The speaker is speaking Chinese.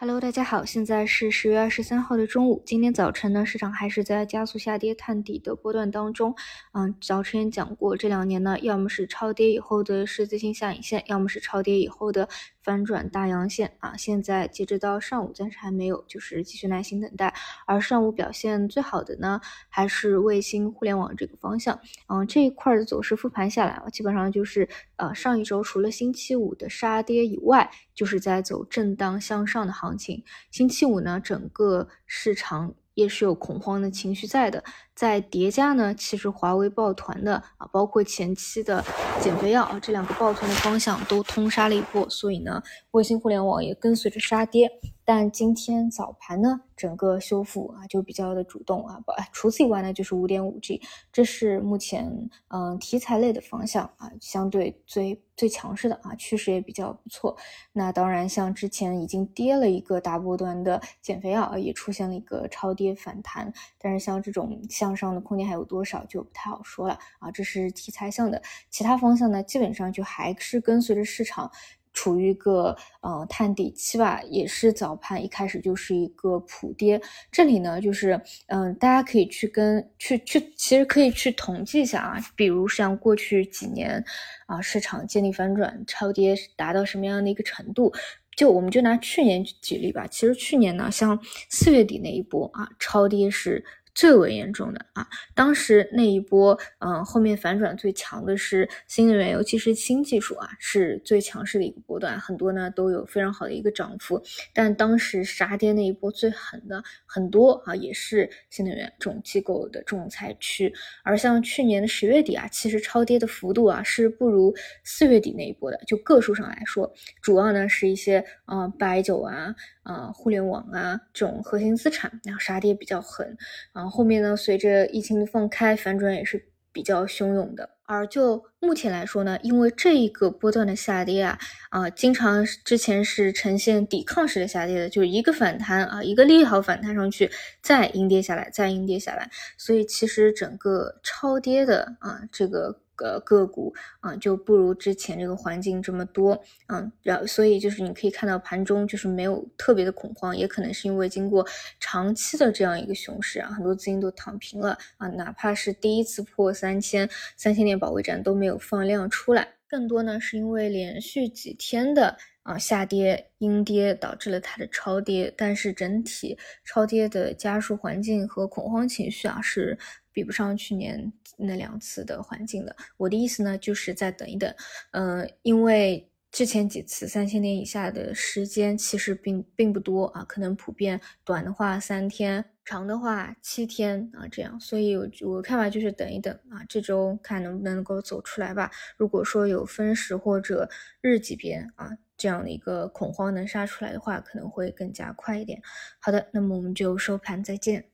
Hello，大家好，现在是十月二十三号的中午。今天早晨呢，市场还是在加速下跌探底的波段当中。嗯，早晨也讲过，这两年呢，要么是超跌以后的十字星下影线，要么是超跌以后的翻转大阳线啊。现在截止到上午，暂时还没有，就是继续耐心等待。而上午表现最好的呢，还是卫星互联网这个方向。嗯，这一块的走势复盘下来，基本上就是呃上一周除了星期五的杀跌以外，就是在走震荡向上的。行情，星期五呢，整个市场也是有恐慌的情绪在的。在叠加呢，其实华为抱团的啊，包括前期的减肥药啊，这两个抱团的方向都通杀了一波，所以呢，卫星互联网也跟随着杀跌。但今天早盘呢，整个修复啊就比较的主动啊，不，除此以外呢，就是五点五 G，这是目前嗯题材类的方向啊，相对最最强势的啊，趋势也比较不错。那当然，像之前已经跌了一个大波段的减肥药，也出现了一个超跌反弹，但是像这种。向上的空间还有多少就不太好说了啊，这是题材向的，其他方向呢，基本上就还是跟随着市场处于一个呃探底期吧，也是早盘一开始就是一个普跌，这里呢就是嗯，大家可以去跟去去，其实可以去统计一下啊，比如像过去几年啊，市场建立反转超跌达到什么样的一个程度，就我们就拿去年举例吧，其实去年呢，像四月底那一波啊，超跌是。最为严重的啊，当时那一波，嗯，后面反转最强的是新能源，尤其是新技术啊，是最强势的一个波段，很多呢都有非常好的一个涨幅。但当时杀跌那一波最狠的很多啊，也是新能源这种机构的重灾区。而像去年的十月底啊，其实超跌的幅度啊是不如四月底那一波的，就个数上来说，主要呢是一些啊白酒啊。啊，互联网啊，这种核心资产，然后杀跌比较狠，然后面呢，随着疫情的放开，反转也是比较汹涌的。而就目前来说呢，因为这一个波段的下跌啊，啊，经常之前是呈现抵抗式的下跌的，就是一个反弹啊，一个利好反弹上去，再阴跌下来，再阴跌下来，所以其实整个超跌的啊，这个。个个股啊就不如之前这个环境这么多，嗯，然后所以就是你可以看到盘中就是没有特别的恐慌，也可能是因为经过长期的这样一个熊市啊，很多资金都躺平了啊，哪怕是第一次破三千三千点保卫战都没有放量出来，更多呢是因为连续几天的啊下跌阴跌导致了它的超跌，但是整体超跌的加速环境和恐慌情绪啊是。比不上去年那两次的环境的。我的意思呢，就是再等一等，嗯，因为之前几次三千点以下的时间其实并并不多啊，可能普遍短的话三天，长的话七天啊，这样。所以，我我看法就是等一等啊，这周看能不能够走出来吧。如果说有分时或者日级别啊这样的一个恐慌能杀出来的话，可能会更加快一点。好的，那么我们就收盘再见。